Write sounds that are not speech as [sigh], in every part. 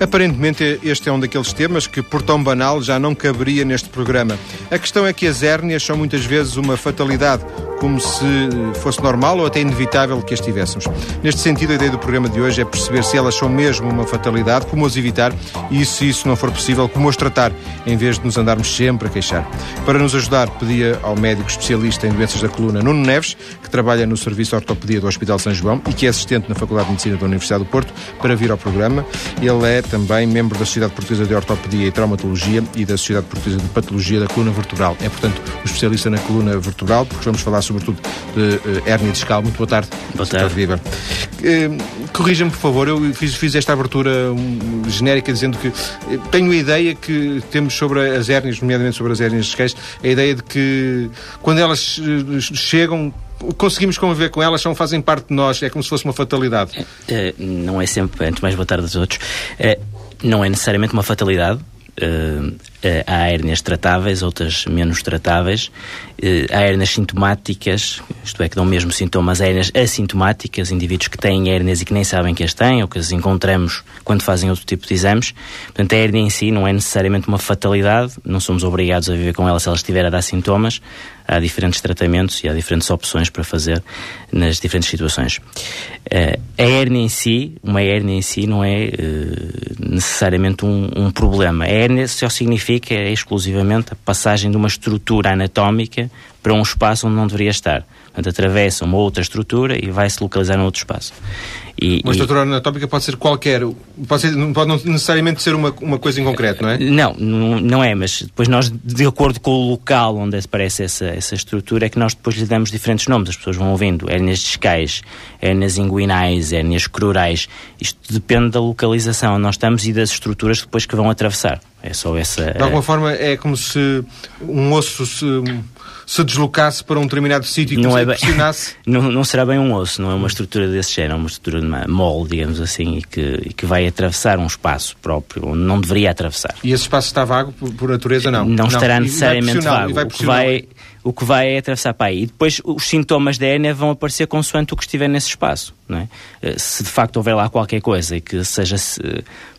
Aparentemente, este é um daqueles temas que, por tão banal, já não caberia neste programa. A questão é que as hérnias são muitas vezes uma fatalidade, como se fosse normal ou até inevitável que as tivéssemos. Neste sentido, a ideia do programa de hoje é perceber se elas são mesmo uma fatalidade, como as evitar e, se isso não for possível, como as tratar, em vez de nos andarmos sempre a queixar. Para nos ajudar, pedia ao médico especialista em doenças da coluna, Nuno Neves, que trabalha no Serviço de Ortopedia do Hospital São João e que é assistente na Faculdade de Medicina da Universidade do Porto, para vir ao programa. Ele é também membro da Sociedade Portuguesa de Ortopedia e Traumatologia e da Sociedade Portuguesa de Patologia da Coluna Vertebral. É, portanto, o especialista na coluna vertebral, porque vamos falar sobretudo de hérnia discal. Muito boa tarde. Boa tarde. Viva. Uh, Corrija-me, por favor, eu fiz, fiz esta abertura genérica dizendo que uh, tenho a ideia que temos sobre as hérnias, nomeadamente sobre as hérnias discais, a ideia de que quando elas chegam conseguimos conviver com elas, são, fazem parte de nós, é como se fosse uma fatalidade. Uh, não é sempre, antes mais boa tarde a todos, uh, não é necessariamente uma fatalidade. Uh, há hérnias tratáveis, outras menos tratáveis. há hérnias sintomáticas, isto é, que dão mesmo sintomas, há hérnias assintomáticas, indivíduos que têm hérnias e que nem sabem que as têm, ou que as encontramos quando fazem outro tipo de exames. Portanto, a hérnia em si não é necessariamente uma fatalidade, não somos obrigados a viver com ela se ela estiver a dar sintomas há diferentes tratamentos e há diferentes opções para fazer nas diferentes situações. Uh, a hérnia em si, uma hérnia em si, não é necessariamente um, um, problema. A hérnia só significa exclusivamente a passagem de uma estrutura anatómica para um espaço onde não deveria estar. Portanto, atravessa uma outra estrutura e vai se localizar num outro espaço. E, uma estrutura anatómica pode ser qualquer, pode, ser, pode não necessariamente ser uma, uma coisa em concreto, não é? Não, não, não é, mas depois nós, de acordo com o local onde aparece essa, essa estrutura, é que nós depois lhe damos diferentes nomes. As pessoas vão ouvindo hérnias discais, hérnias inguinais, hérnias crurais. Isto depende da localização onde nós estamos e das estruturas depois que vão atravessar. É só essa. De alguma forma, é como se um osso se se deslocasse para um determinado sítio e não, é bem, [laughs] não, não será bem um osso, não é uma estrutura desse género, é uma estrutura de uma mole, digamos assim, e que, e que vai atravessar um espaço próprio, onde não deveria atravessar. E esse espaço está vago por, por natureza, não? Não, não estará necessariamente vago. O que vai o que vai é atravessar para aí. E depois os sintomas da hérnia vão aparecer consoante o que estiver nesse espaço. Não é? Eh, se de facto houver lá qualquer coisa e que seja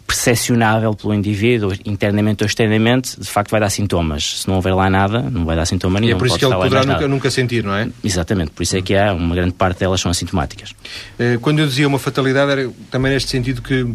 percepcionável pelo indivíduo, internamente ou externamente, de facto vai dar sintomas. Se não houver lá nada, não vai dar sintoma nenhum. E é por isso que ele poderá nunca, nunca, sentir, não é? Exatamente, por isso é que há uma grande parte delas são assintomáticas. Eh, quando eu dizia uma fatalidade, era também neste sentido que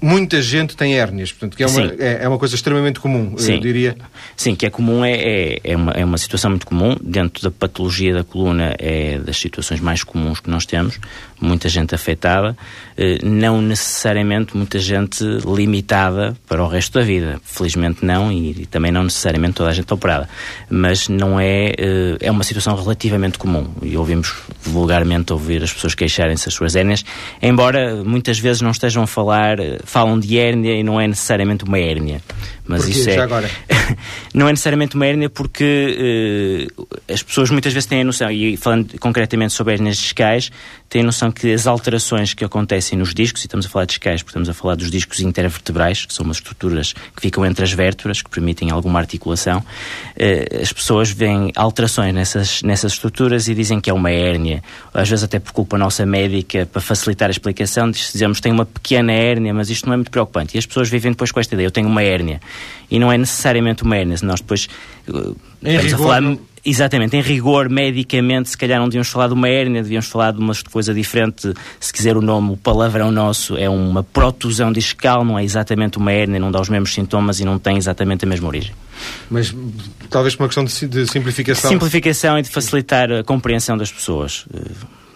muita gente tem hérnias, portanto, que é uma, é, é, uma coisa extremamente comum, Sim. eu diria. Sim, que é comum, é, é, é, uma, é uma situação muito comum. Dentro da patologia da coluna, é das situações mais comuns que nós temos. Muita gente afetada, eh, não necessariamente muita gente limitada para o resto da vida. Felizmente não, e, e também não necessariamente toda a gente operada. Mas não é. Eh, é uma situação relativamente comum. E ouvimos vulgarmente ouvir as pessoas queixarem-se das suas hérnias, embora muitas vezes não estejam a falar falam de hérnia e não é necessariamente uma hérnia. Mas Porquê? isso é. agora? [laughs] não é necessariamente uma hérnia porque uh, as pessoas muitas vezes têm a noção, e falando concretamente sobre hérnias discais, têm a noção que as alterações que acontecem nos discos, e estamos a falar de discais porque estamos a falar dos discos intervertebrais, que são umas estruturas que ficam entre as vértebras, que permitem alguma articulação, uh, as pessoas veem alterações nessas, nessas estruturas e dizem que é uma hérnia. Às vezes até por culpa nossa médica, para facilitar a explicação, dizemos tem uma pequena hérnia, mas isto não é muito preocupante. E as pessoas vivem depois com esta ideia, eu tenho uma hérnia. E não é necessariamente uma hérnia, nós depois... Em rigor, falar, não... Exatamente, em rigor, medicamente, se calhar não devíamos falar de uma hérnia, devíamos falar de uma coisa diferente. Se quiser o nome, o palavrão nosso é uma protusão discal, não é exatamente uma hérnia, não dá os mesmos sintomas e não tem exatamente a mesma origem. Mas talvez por uma questão de, de simplificação. Simplificação e de facilitar a compreensão das pessoas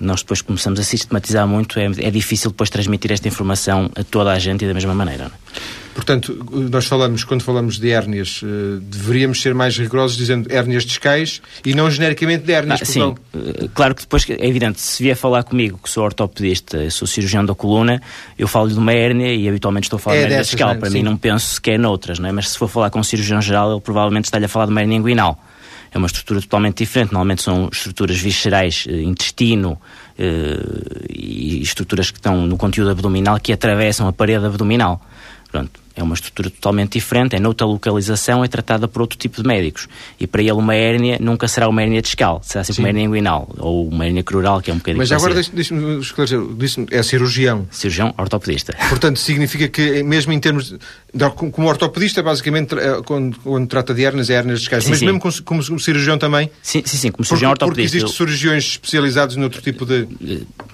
nós depois começamos a sistematizar muito, é, é, difícil depois transmitir esta informação a toda a gente e da mesma maneira. É? Portanto, nós falamos, quando falamos de hérnias, uh, deveríamos ser mais rigorosos dizendo hérnias discais e não genericamente de hérnias. Ah, sim, não... uh, claro que depois, é evidente, se vier falar comigo, que sou ortopedista, sou cirurgião da coluna, eu falo de uma hérnia e habitualmente estou a falar é de hérnia discal. É? Para sim. mim não penso sequer noutras, não é? mas se for falar com um cirurgião geral, ele provavelmente está-lhe a falar de uma hérnia inguinal é uma estrutura totalmente diferente. Normalmente são estruturas viscerais, eh, intestino eh, e estruturas que estão no conteúdo abdominal que atravessam a parede abdominal. Pronto. É uma estrutura totalmente diferente, é noutra localização, é tratada por outro tipo de médicos. E para ele uma hérnia nunca será uma hérnia discal, será sempre Sim. uma hérnia inguinal ou uma hérnia crural, que é um bocadinho Mas agora deixe-me esclarecer, disse é cirurgião. Cirurgião ortopedista. Portanto, significa que mesmo em termos, de, como ortopedista, basicamente, eh, quando, quando trata de hérnias, é hérnias discais. Sim, Mas sim. mesmo como, como, cirurgião também? Sim, sim, sim como cirurgião porque, ortopedista. Porque existem cirurgiões especializados noutro tipo de...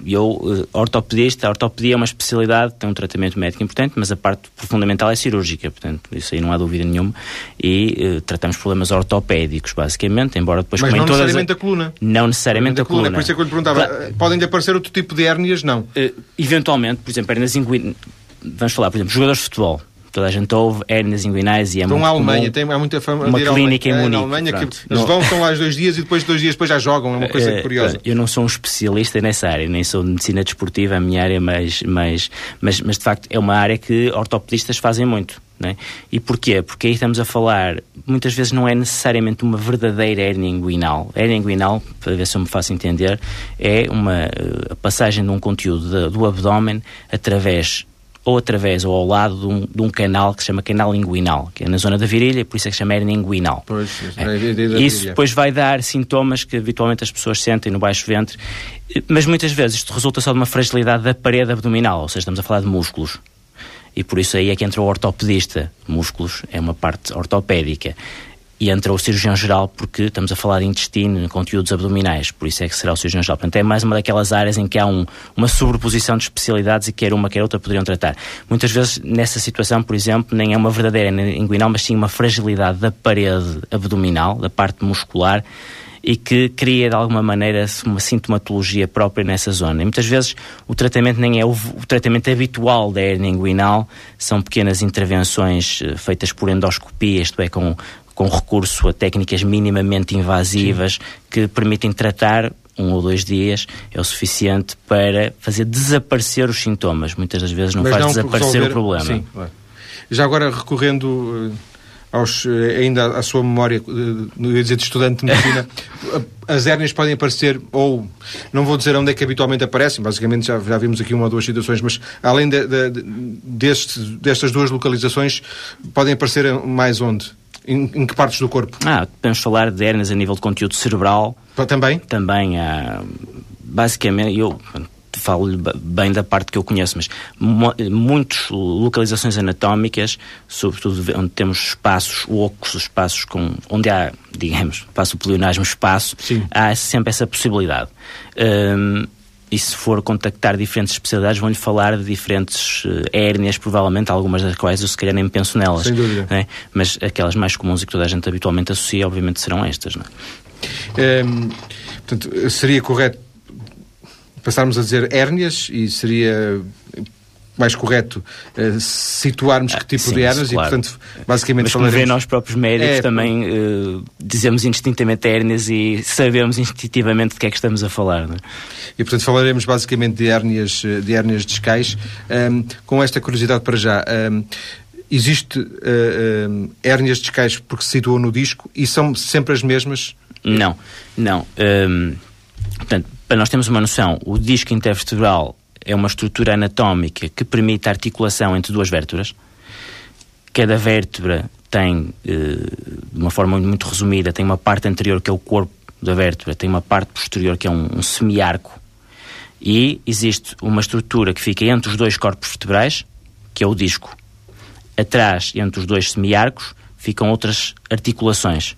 Eu, eh, ortopedista, a ortopedia é uma especialidade, tem um tratamento médico importante, mas a parte fundamental é cirúrgica, portanto, isso aí não há dúvida nenhuma. E uh, tratamos problemas ortopédicos, basicamente, embora depois... Mas não necessariamente todas... a coluna. Não necessariamente a coluna. coluna. Por isso é que eu lhe perguntava, claro. podem aparecer outro tipo de hérnias? Não. Uh, eventualmente, por exemplo, hérnias inguinais... Vamos falar, por exemplo, jogadores de futebol toda a gente ouve hérnias inguinais e é Estão muito à Alemanha, tem, há muita fama uma clínica em Munique. É, Alemanha que eles vão, estão lá dois dias e depois dois dias depois já jogam, é uma coisa uh, curiosa. Eu não sou um especialista nessa área, nem sou de medicina desportiva, a minha área, mas, mas, mas, mas de facto é uma área que ortopedistas fazem muito. É? E porquê? Porque aí estamos a falar, muitas vezes não é necessariamente uma verdadeira hérnia inguinal. A hérnia inguinal, para ver se eu me faço entender, é uma uh, passagem de um conteúdo de, do abdômen através ou através ou ao lado de um, de um, canal que se chama canal inguinal, que é na zona da virilha, por isso é que se chama hernia inguinal. Pois, é. é isso depois vai dar sintomas que habitualmente as pessoas sentem no baixo ventre, mas muitas vezes isto resulta só de uma fragilidade da parede abdominal, ou seja, estamos a falar de músculos. E por isso aí é que entra o ortopedista. Músculos é uma parte ortopédica e entra o cirurgião geral porque estamos a falar de intestino, conteúdos abdominais, por isso é que será o cirurgião geral. Portanto, é mais uma daquelas áreas em que há um, uma sobreposição de especialidades e quer uma, quer outra poderiam tratar. Muitas vezes, nessa situação, por exemplo, nem é uma verdadeira inguinal, mas sim uma fragilidade da parede abdominal, da parte muscular, e que cria de alguma maneira uma sintomatologia própria nessa zona. E muitas vezes o tratamento nem é o, o tratamento habitual da hernia inguinal, são pequenas intervenções eh, feitas por endoscopia, isto é, com com recurso a técnicas minimamente invasivas Sim. que permitem tratar um ou dois dias é o suficiente para fazer desaparecer os sintomas. Muitas das vezes não Mas faz não desaparecer resolver... o problema. Sim, Já agora recorrendo eh, aos, eh, ainda à sua memória, não ia dizer de estudante de medicina, [laughs] as hérnias podem aparecer, ou não vou dizer onde é que habitualmente aparecem, basicamente já, já vimos aqui uma ou duas situações, mas além de, de, deste, destas duas localizações, podem aparecer mais onde? Em, em, que partes do corpo? Ah, podemos falar de hérnias a nível de conteúdo cerebral. Também? Também há. Basicamente, eu falo bem da parte que eu conheço, mas muitas localizações anatómicas, sobretudo onde temos espaços ocos, espaços com, onde há, digamos, passo o pleonasmo espaço, Sim. há sempre essa possibilidade. Um, e se for contactar diferentes especialidades, vão-lhe falar de diferentes uh, hérnias, provavelmente, algumas das quais eu se calhar nem penso nelas. Sem dúvida. É? Mas aquelas mais comuns e que toda a gente habitualmente associa, obviamente, serão estas. Não é? Um, portanto, seria correto passarmos a dizer hérnias e seria mais correto uh, situarmos que tipo Sim, de hérnias claro. e, portanto, basicamente... Mas como falaremos... vê, nós próprios médicos é, também uh, dizemos indistintamente hérnias e sabemos instintivamente de que é que estamos a falar. Não é? E, portanto, falaremos basicamente de hérnias, eh, de hérnias discais. Um, com esta curiosidade para já... Um, Existe uh, uh, hérnias discais porque se situam no disco e são sempre as mesmas? Não, não. Um, portanto, para nós termos uma noção, o disco intervertebral é uma estrutura anatómica que permite a articulação entre duas vértebras. Cada vértebra tem, eh, de uma forma muito resumida, tem uma parte anterior que é o corpo da vértebra, tem uma parte posterior que é um, um semiarco e existe uma estrutura que fica entre os dois corpos vertebrais, que é o disco. Atrás, entre os dois semiarcos, ficam outras articulações.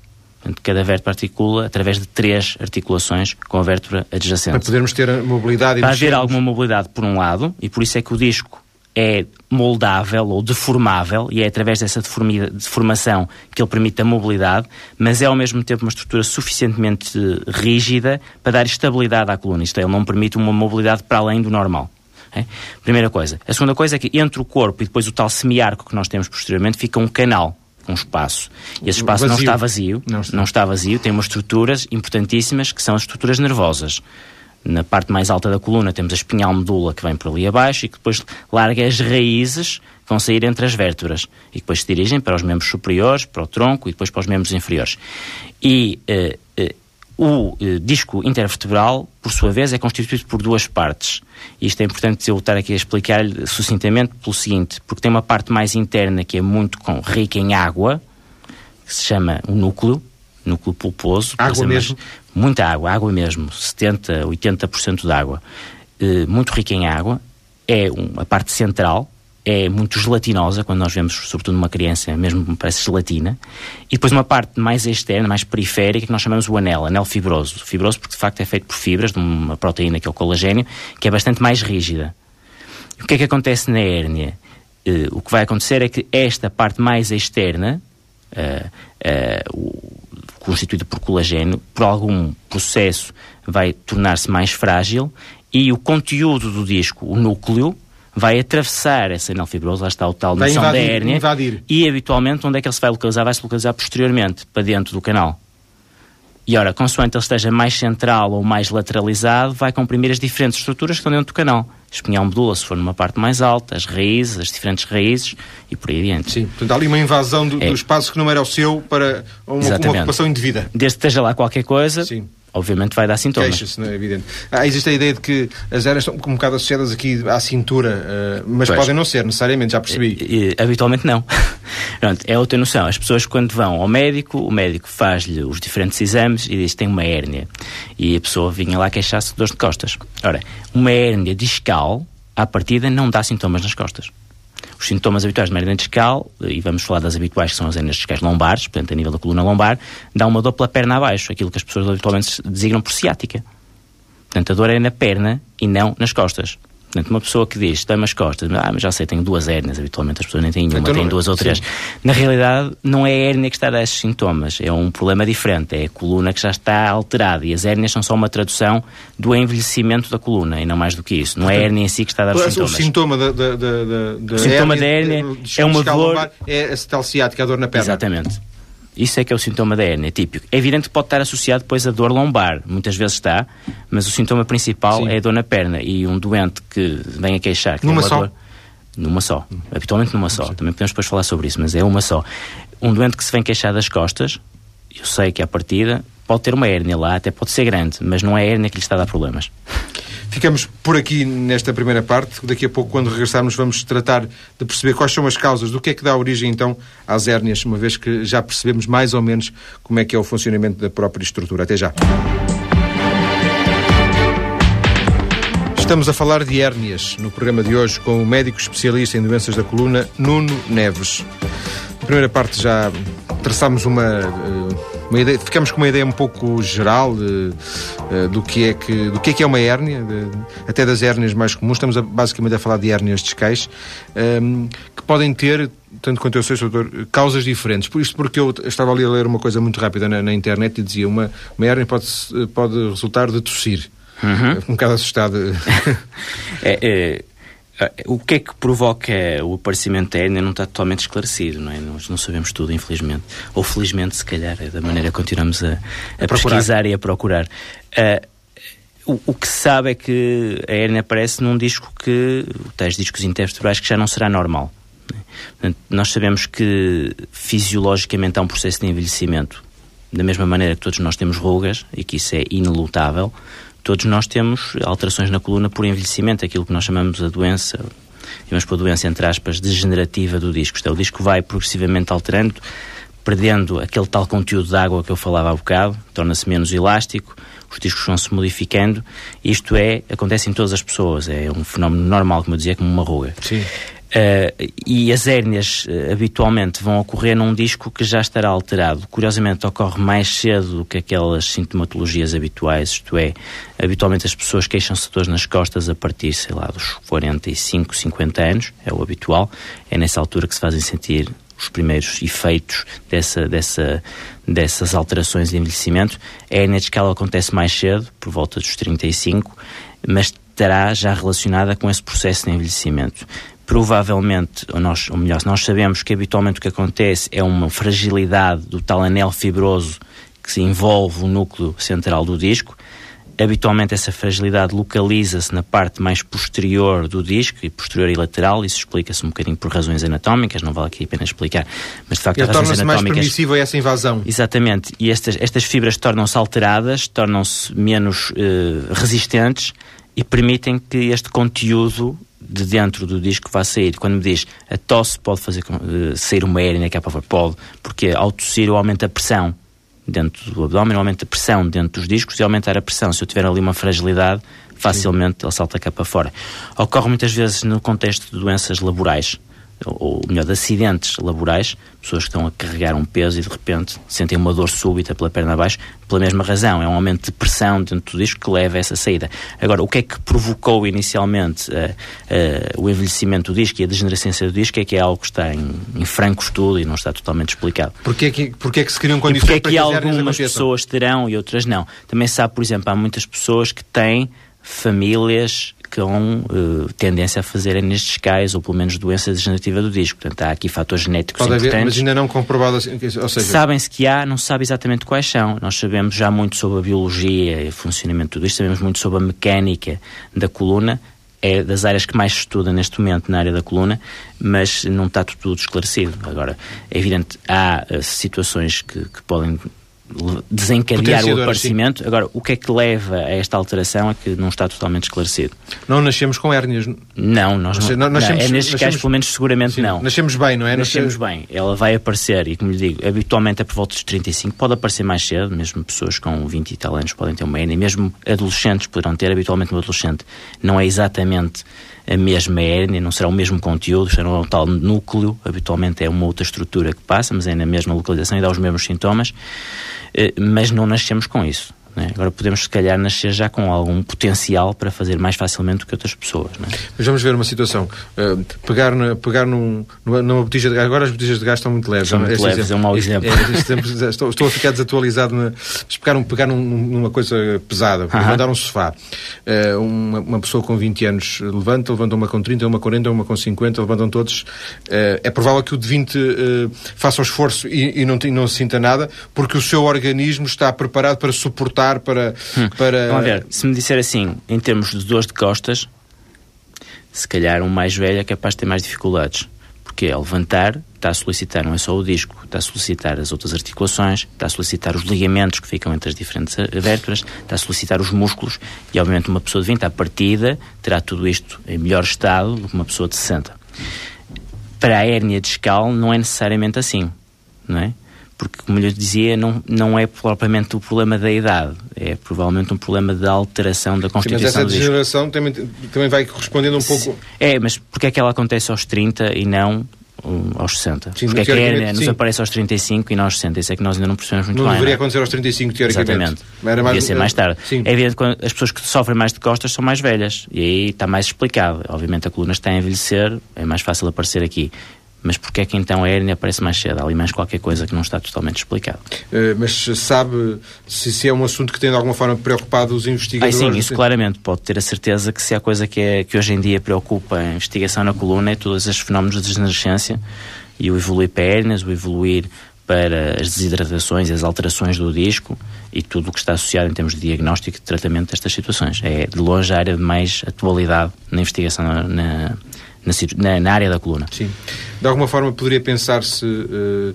Cada vértebra articula através de três articulações com a vértebra adjacente. Para podermos ter mobilidade e Para haver alguma mobilidade por um lado, e por isso é que o disco é moldável ou deformável, e é através dessa deformação que ele permite a mobilidade, mas é ao mesmo tempo uma estrutura suficientemente rígida para dar estabilidade à coluna. Isto é, ele não permite uma mobilidade para além do normal. É? Primeira coisa. A segunda coisa é que entre o corpo e depois o tal semiarco que nós temos posteriormente fica um canal um espaço. E esse espaço vazio. não está vazio, não está. não está vazio, tem umas estruturas importantíssimas que são as estruturas nervosas. Na parte mais alta da coluna temos a espinhal medula que vem por ali abaixo e que depois larga as raízes que vão sair entre as vértebras e que depois se dirigem para os membros superiores, para o tronco e depois para os membros inferiores. E uh, o eh, disco intervertebral, por sua vez, é constituído por duas partes. Isto é importante eu estar aqui a explicar sucintamente pelo seguinte, porque tem uma parte mais interna que é muito com, rica em água, que se chama o núcleo, núcleo pulposo. Água mesmo? Mais, muita água, água mesmo, 70%, 80% de água. Eh, muito rica em água, é um, a parte central, é muito gelatinosa, quando nós vemos, sobretudo numa criança, mesmo parece gelatina. E depois uma parte mais externa, mais periférica, que nós chamamos o anel, anel fibroso. Fibroso porque de facto é feito por fibras de uma proteína que é o colagênio, que é bastante mais rígida. E o que é que acontece na hérnia? Uh, o que vai acontecer é que esta parte mais externa, uh, uh, constituída por colagênio, por algum processo vai tornar-se mais frágil e o conteúdo do disco, o núcleo, vai atravessar essa anel fibroso, lá está o tal noção da hérnia, invadir. e habitualmente onde é que ele se vai localizar? Vai se localizar posteriormente, para dentro do canal. E ora, consoante ele esteja mais central ou mais lateralizado, vai comprimir as diferentes estruturas que estão dentro do canal. Espinhal medula, se for numa parte mais alta, as raízes, as diferentes raízes e por aí adiante. Sim, portanto há ali uma invasão do, é. do espaço que não era o seu para uma, uma ocupação indevida. Desde que esteja lá qualquer coisa, Sim obviamente vai dar sintomas. Queixa-se, não é evidente. Ah, existe a ideia de que as eras estão um bocado associadas aqui à cintura, uh, mas pois. podem não ser, necessariamente, já percebi. Habitualmente não. [laughs] Pronto, é outra noção. As pessoas quando vão ao médico, o médico faz-lhe os diferentes exames e diz que tem uma hérnia. E a pessoa vinha lá queixar-se de dores de costas. Ora, uma hérnia discal, à partida, não dá sintomas nas costas. Os sintomas habituais de hernia discal, e vamos falar das habituais que são as hernias discais lombares, portanto a nível da coluna lombar, dá uma dor pela perna abaixo, aquilo que as pessoas habitualmente designam por ciática. Portanto, a dor é na perna e não nas costas. Portanto, uma pessoa que diz, tem umas costas, ah, mas já sei, tenho duas hérnias, habitualmente as pessoas nem têm nenhuma, então, têm duas ou três. Sim. Na realidade, não é a hérnia que está a dar esses sintomas, é um problema diferente, é a coluna que já está alterada e as hérnias são só uma tradução do envelhecimento da coluna e não mais do que isso. Não é a hérnia em si que está a dar os sintomas. O sintoma da, da, da, da o sintoma hérnia, da hérnia é uma dor... É a tal ciática, a dor na perna. Exatamente. Isso é que é o sintoma da hérnia, típico. É evidente que pode estar associado depois a dor lombar, muitas vezes está, mas o sintoma principal Sim. é a dor na perna. E um doente que vem a queixar... Que numa só? Dor, numa só. Habitualmente numa só. Sim. Também podemos depois falar sobre isso, mas é uma só. Um doente que se vem queixar das costas, eu sei que à partida pode ter uma hérnia lá, até pode ser grande, mas não é a hérnia que lhe está a dar problemas. Ficamos por aqui nesta primeira parte. Daqui a pouco, quando regressarmos, vamos tratar de perceber quais são as causas, do que é que dá origem então às hérnias, uma vez que já percebemos mais ou menos como é que é o funcionamento da própria estrutura. Até já. Estamos a falar de hérnias no programa de hoje com o médico especialista em doenças da coluna, Nuno Neves. Na primeira parte já traçámos uma eh, uma ideia, ficamos com uma ideia um pouco geral de, uh, do, que é que, do que é que é uma hérnia, de, até das hérnias mais comuns. Estamos a, basicamente a falar de hérnias discais, um, ehm, que podem ter tanto quanto eu sei, doutor, causas diferentes. Por isto porque eu estava ali a ler uma coisa muito rápida na, na internet e dizia uma, uma hérnia pode, pode resultar de tossir. Uhum. Um bocado assustado. [laughs] é, é, o que é que provoca o aparecimento da hérnia não está totalmente esclarecido, não é? Nós não sabemos tudo, infelizmente. Ou felizmente, se calhar, é da maneira que continuamos a, a, a pesquisar e a procurar. Uh, o, o, que se sabe é que a hérnia aparece num disco que, tais discos intervertebrais, que já não será normal. É? Portanto, nós sabemos que fisiologicamente há um processo de envelhecimento. Da mesma maneira que todos nós temos rugas, e que isso é inelutável, todos nós temos alterações na coluna por envelhecimento, aquilo que nós chamamos a doença, vamos pôr doença entre aspas, degenerativa do disco. Isto é, o disco vai progressivamente alterando, perdendo aquele tal conteúdo de água que eu falava há bocado, torna-se menos elástico, os discos vão-se modificando. Isto é, acontece em todas as pessoas, é um fenómeno normal, como eu dizia, como uma ruga. Sim. Uh, e as hérnias uh, habitualmente vão ocorrer num disco que já estará alterado. Curiosamente, ocorre mais cedo do que aquelas sintomatologias habituais, isto é, habitualmente as pessoas queixam-se de dores nas costas a partir, sei lá, dos 45, 50 anos, é o habitual. É nessa altura que se fazem sentir os primeiros efeitos dessa, dessa, dessas alterações de envelhecimento. A hérnia discal acontece mais cedo, por volta dos 35, mas estará já relacionada com esse processo de envelhecimento provavelmente, ou, nós, ou melhor, nós sabemos que habitualmente o que acontece é uma fragilidade do tal anel fibroso que se envolve o núcleo central do disco. Habitualmente essa fragilidade localiza-se na parte mais posterior do disco, e posterior e lateral, isso explica-se um bocadinho por razões anatómicas, não vale aqui apenas explicar, mas de facto Ele razões anatómicas... mais permissiva essa invasão. Exatamente, e estas, estas fibras tornam-se alteradas, tornam-se menos uh, resistentes e permitem que este conteúdo de dentro do disco vá sair. Quando me diz a tosse pode fazer uh, sair uma hérnia que é para pode, porque ao tossir eu aumento a pressão dentro do abdômen, aumenta a pressão dentro dos discos e aumentar a pressão. Se eu tiver ali uma fragilidade, facilmente Sim. ele salta cá para fora. Ocorre muitas vezes no contexto de doenças laborais ou melhor, de acidentes laborais, pessoas que estão a carregar um peso e de repente sentem uma dor súbita pela perna abaixo, pela mesma razão, é um aumento de pressão dentro do disco que leva a essa saída. Agora, o que é que provocou inicialmente uh, uh, o envelhecimento do disco e a degenerescência do disco é que é algo que está em, em franco estudo e não está totalmente explicado. Porquê que, porquê que se criam condições e porquê é que algumas pessoas terão e outras não? Também sabe, por exemplo, há muitas pessoas que têm famílias com uh, tendência a fazer nestes cais, ou pelo menos doença degenerativa do disco. Portanto, há aqui fatores genéticos Pode importantes. Haver, mas ainda não comprovado assim, ou seja... Sabem-se que há, não se sabe exatamente quais são. Nós sabemos já muito sobre a biologia e o funcionamento de tudo isto, sabemos muito sobre a mecânica da coluna, é das áreas que mais se estuda neste momento na área da coluna, mas não está tudo esclarecido. Agora, é evidente, há uh, situações que, que podem desencadear o aparecimento. Sim. Agora, o que é que leva a esta alteração é que não está totalmente esclarecido. Não nascemos com hérnias? Não, nós não. não, nascemos, é nestes casos, pelo menos, seguramente sim, não. Nascemos bem, não é? Nascemos bem. Ela vai aparecer, e como lhe digo, habitualmente é por volta dos 35, pode aparecer mais cedo, mesmo pessoas com 20 e tal anos podem ter uma hérnia, mesmo adolescentes poderão ter, habitualmente um adolescente não é exatamente a mesma hérnia, não será o mesmo conteúdo, será um tal núcleo, habitualmente é uma outra estrutura que passa, mas é na mesma localização e dá os mesmos sintomas, eh, mas não nascemos com isso. Né? Agora podemos, se calhar, nascer já com algum potencial para fazer mais facilmente do que outras pessoas. Né? Mas vamos ver uma situação. Uh, pegar na, pegar num, numa botija de gás. Agora as botijas de gás estão muito leves. São muito leves, exemplo, é um mau exemplo. É, estou, estou, a ficar desatualizado. Na, pegar, um, pegar num, numa coisa pesada, uh -huh. levantar um sofá. Uh, uma, uma, pessoa com 20 anos levanta, levanta uma com 30, uma com 40, uma com 50, levantam todos. é provável que o de 20 faça o esforço e, e não, não sinta nada, porque o seu organismo está preparado para suportar para. Hum. para... Vamos ver, se me disser assim, em termos de dores de costas, se calhar um mais velho é capaz de ter mais dificuldades. Porque ao levantar, está a solicitar não é só o disco, está a solicitar as outras articulações, está a solicitar os ligamentos que ficam entre as diferentes vértebras, está a solicitar os músculos e, obviamente, uma pessoa de 20 à partida terá tudo isto em melhor estado do que uma pessoa de 60. Para a hérnia discal não é necessariamente assim, não é? Porque, como eu dizia, não, não é propriamente o problema da idade, é provavelmente um problema da alteração da constituição Sim, mas essa degeneração também, também vai correspondendo um pouco... É, mas porque é que ela acontece aos 30 e não aos 60? Sim, porque é que a hérnia nos aparece aos 35 e não aos 60? Isso é que nós ainda não percebemos muito não bem. Não deveria é? acontecer aos 35, teoricamente. Exatamente. Era mais, Devia ser mais tarde. Sim. É evidente que as pessoas que sofrem mais de costas são mais velhas e aí está mais explicado. Obviamente a coluna está a envelhecer, é mais fácil aparecer aqui. Mas porquê é que então a hérnia aparece mais cedo? Há ali mais qualquer coisa que não está totalmente explicado. Uh, mas sabe se, se, é um assunto que tem de alguma forma preocupado os investigadores? Ah, sim, isso claramente. Pode ter a certeza que se há coisa que, é, que hoje em dia preocupa a investigação na coluna é todos esses fenómenos de degenerescência e o evoluir para hérnias, o evoluir para as desidratações e as alterações do disco e tudo o que está associado em termos de diagnóstico e de tratamento destas situações. É de longe a área de mais atualidade na investigação na, na na, área da coluna. Sim. De alguma forma poderia pensar-se uh,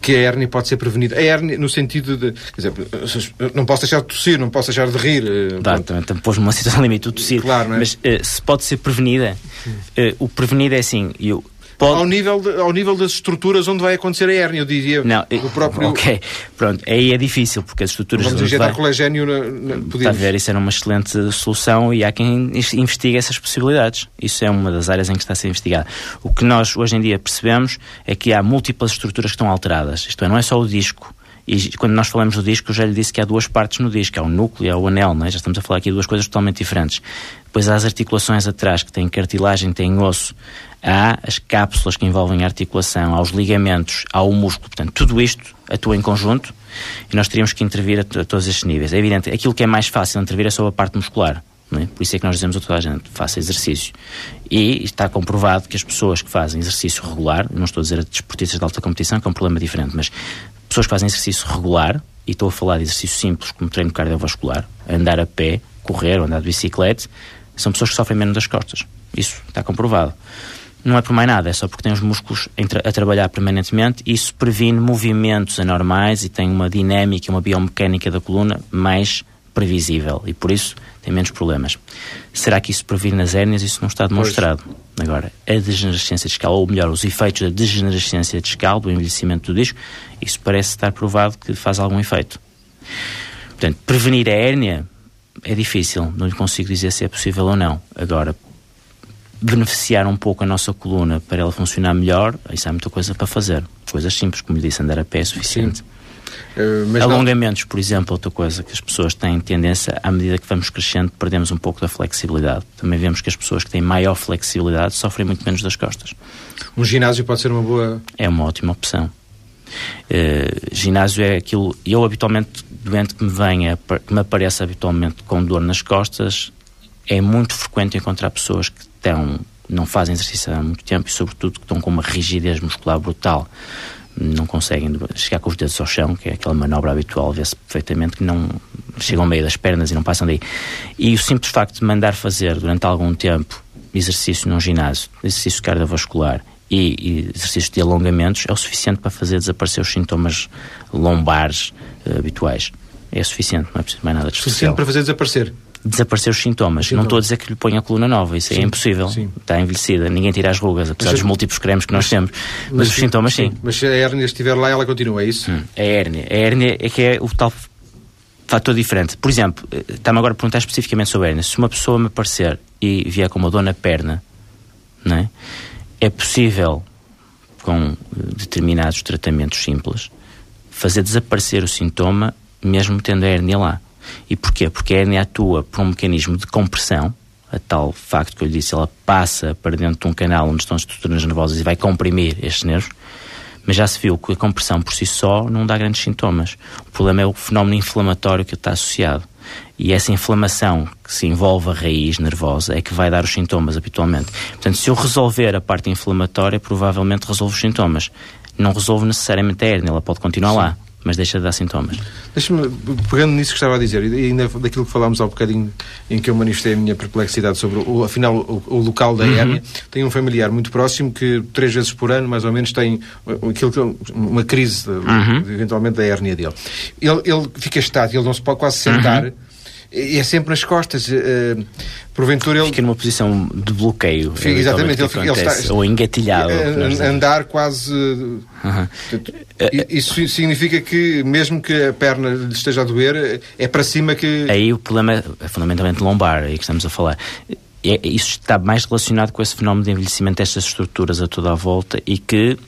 que a hérnia pode ser prevenida. A hérnia, no sentido de. Quer dizer, não posso deixar de tossir, não posso deixar de rir. Também pôs-me uma [laughs] situação limite, o tossir. Claro, não é? Mas uh, se pode ser prevenida, uh, o prevenido é assim. Eu, Pode... Ao, nível de, ao nível das estruturas onde vai acontecer a hérnia, eu diria. Não, o próprio... ok. Pronto, aí é difícil, porque as estruturas... Vamos injetar vai... colegénio na, na... Está a ver, isso era uma excelente solução e há quem investigue essas possibilidades. Isso é uma das áreas em que está a ser investigado. O que nós hoje em dia percebemos é que há múltiplas estruturas que estão alteradas. Isto é, não é só o disco. E quando nós falamos do disco, eu já lhe disse que há duas partes no disco. Há o núcleo e há o anel, não é? Já estamos a falar aqui de duas coisas totalmente diferentes. Depois há as articulações atrás, que têm cartilagem, têm osso há as cápsulas que envolvem a articulação, aos ligamentos, ao músculo. Portanto, tudo isto atua em conjunto e nós teríamos que intervir a, a todos estes níveis. É evidente, aquilo que é mais fácil intervir é só a parte muscular. É? Por isso é que nós dizemos a toda a gente, faça exercício. E está comprovado que as pessoas que fazem exercício regular, não estou a dizer a desportistas de alta competição, que é um problema diferente, mas pessoas que fazem exercício regular, e estou a falar de exercícios simples como treino cardiovascular, andar a pé, correr ou andar de bicicleta, são pessoas que sofrem menos das costas. Isso está comprovado. Não é por mais nada, é só porque tem os músculos a trabalhar permanentemente e isso previne movimentos anormais e tem uma dinâmica, uma biomecânica da coluna mais previsível e por isso tem menos problemas. Será que isso previne as hérnias? Isso não está demonstrado. Pois. Agora, a degenerescência discal, ou melhor, os efeitos da degenerescência discal, do envelhecimento do disco, isso parece estar provado que faz algum efeito. Portanto, prevenir a hérnia é difícil, não lhe consigo dizer se é possível ou não. Agora, beneficiar um pouco a nossa coluna para ela funcionar melhor, isso há muita coisa para fazer. Coisas simples, como lhe disse, andar a pé é suficiente. Uh, Alongamentos, não... por exemplo, outra coisa que as pessoas têm tendência, à medida que vamos crescendo, perdemos um pouco da flexibilidade. Também vemos que as pessoas que têm maior flexibilidade sofrem muito menos das costas. Um ginásio pode ser uma boa. É uma ótima opção. Uh, ginásio é aquilo. Eu, habitualmente, doente que me venha, que me aparece habitualmente com dor nas costas, é muito frequente encontrar pessoas que estão, não fazem exercício há muito tempo e, sobretudo, que estão com uma rigidez muscular brutal não conseguem chegar com os dedos ao chão, que é aquela manobra habitual, vê-se perfeitamente que não chegam ao meio das pernas e não passam daí. E o simples facto de mandar fazer durante algum tempo exercício num ginásio, exercício cardiovascular e, e exercícios de alongamentos é o suficiente para fazer desaparecer os sintomas lombares uh, habituais. É suficiente, não é preciso mais nada de especial. Suficiente para fazer desaparecer? Desaparecer os sintomas. Não estou a dizer que lhe ponha a coluna nova, isso é sim, é impossível. Sim. Está envelhecida, ninguém tira as rugas, apesar mas, dos múltiplos cremes que nós mas, temos. Mas, mas, os sintomas sim. Mas se a hérnia estiver lá, ela continua, é isso? Hum, a hérnia. A hérnia é que é o tal fator diferente. Por exemplo, eh, está-me agora a perguntar especificamente sobre a hérnia. Se uma pessoa me aparecer e vier com uma dor na perna, não é? é possível, com eh, determinados tratamentos simples, fazer desaparecer o sintoma mesmo tendo a hérnia lá. E porquê? Porque a hérnia atua por um mecanismo de compressão, a tal facto que eu lhe disse, ela passa para dentro de um canal onde estão as estruturas nervosas e vai comprimir estes nervos, mas já se viu que a compressão por si só não dá grandes sintomas. O problema é o fenómeno inflamatório que está associado. E essa inflamação que se envolve a raiz nervosa é que vai dar os sintomas habitualmente. Portanto, se eu resolver a parte inflamatória, provavelmente resolvo os sintomas. Não resolvo necessariamente a hérnia, ela pode continuar Sim. lá mas deixa de dar sintomas. Deixa-me, pegando nisso que estava a dizer, e ainda daquilo que falámos há um bocadinho, em que eu manifestei a minha perplexidade sobre, o, afinal, o, o local da uhum. hérnia, tenho um familiar muito próximo que três vezes por ano, mais ou menos, tem aquilo que, uma crise, uhum. eventualmente, da hérnia dele. Ele, ele fica estático, ele não se pode quase sentar. Uhum é sempre nas costas. Uh, porventura ele. Fica numa posição de bloqueio. Fica, exatamente, ele, ele, está. Ou engatilhado. Uh, andar quase. Uh -huh. Isso significa que, mesmo que a perna lhe esteja a doer, é para cima que. Aí o problema é fundamentalmente lombar, aí que estamos a falar. É, isso está mais relacionado com esse fenómeno de envelhecimento destas estruturas a toda a volta e que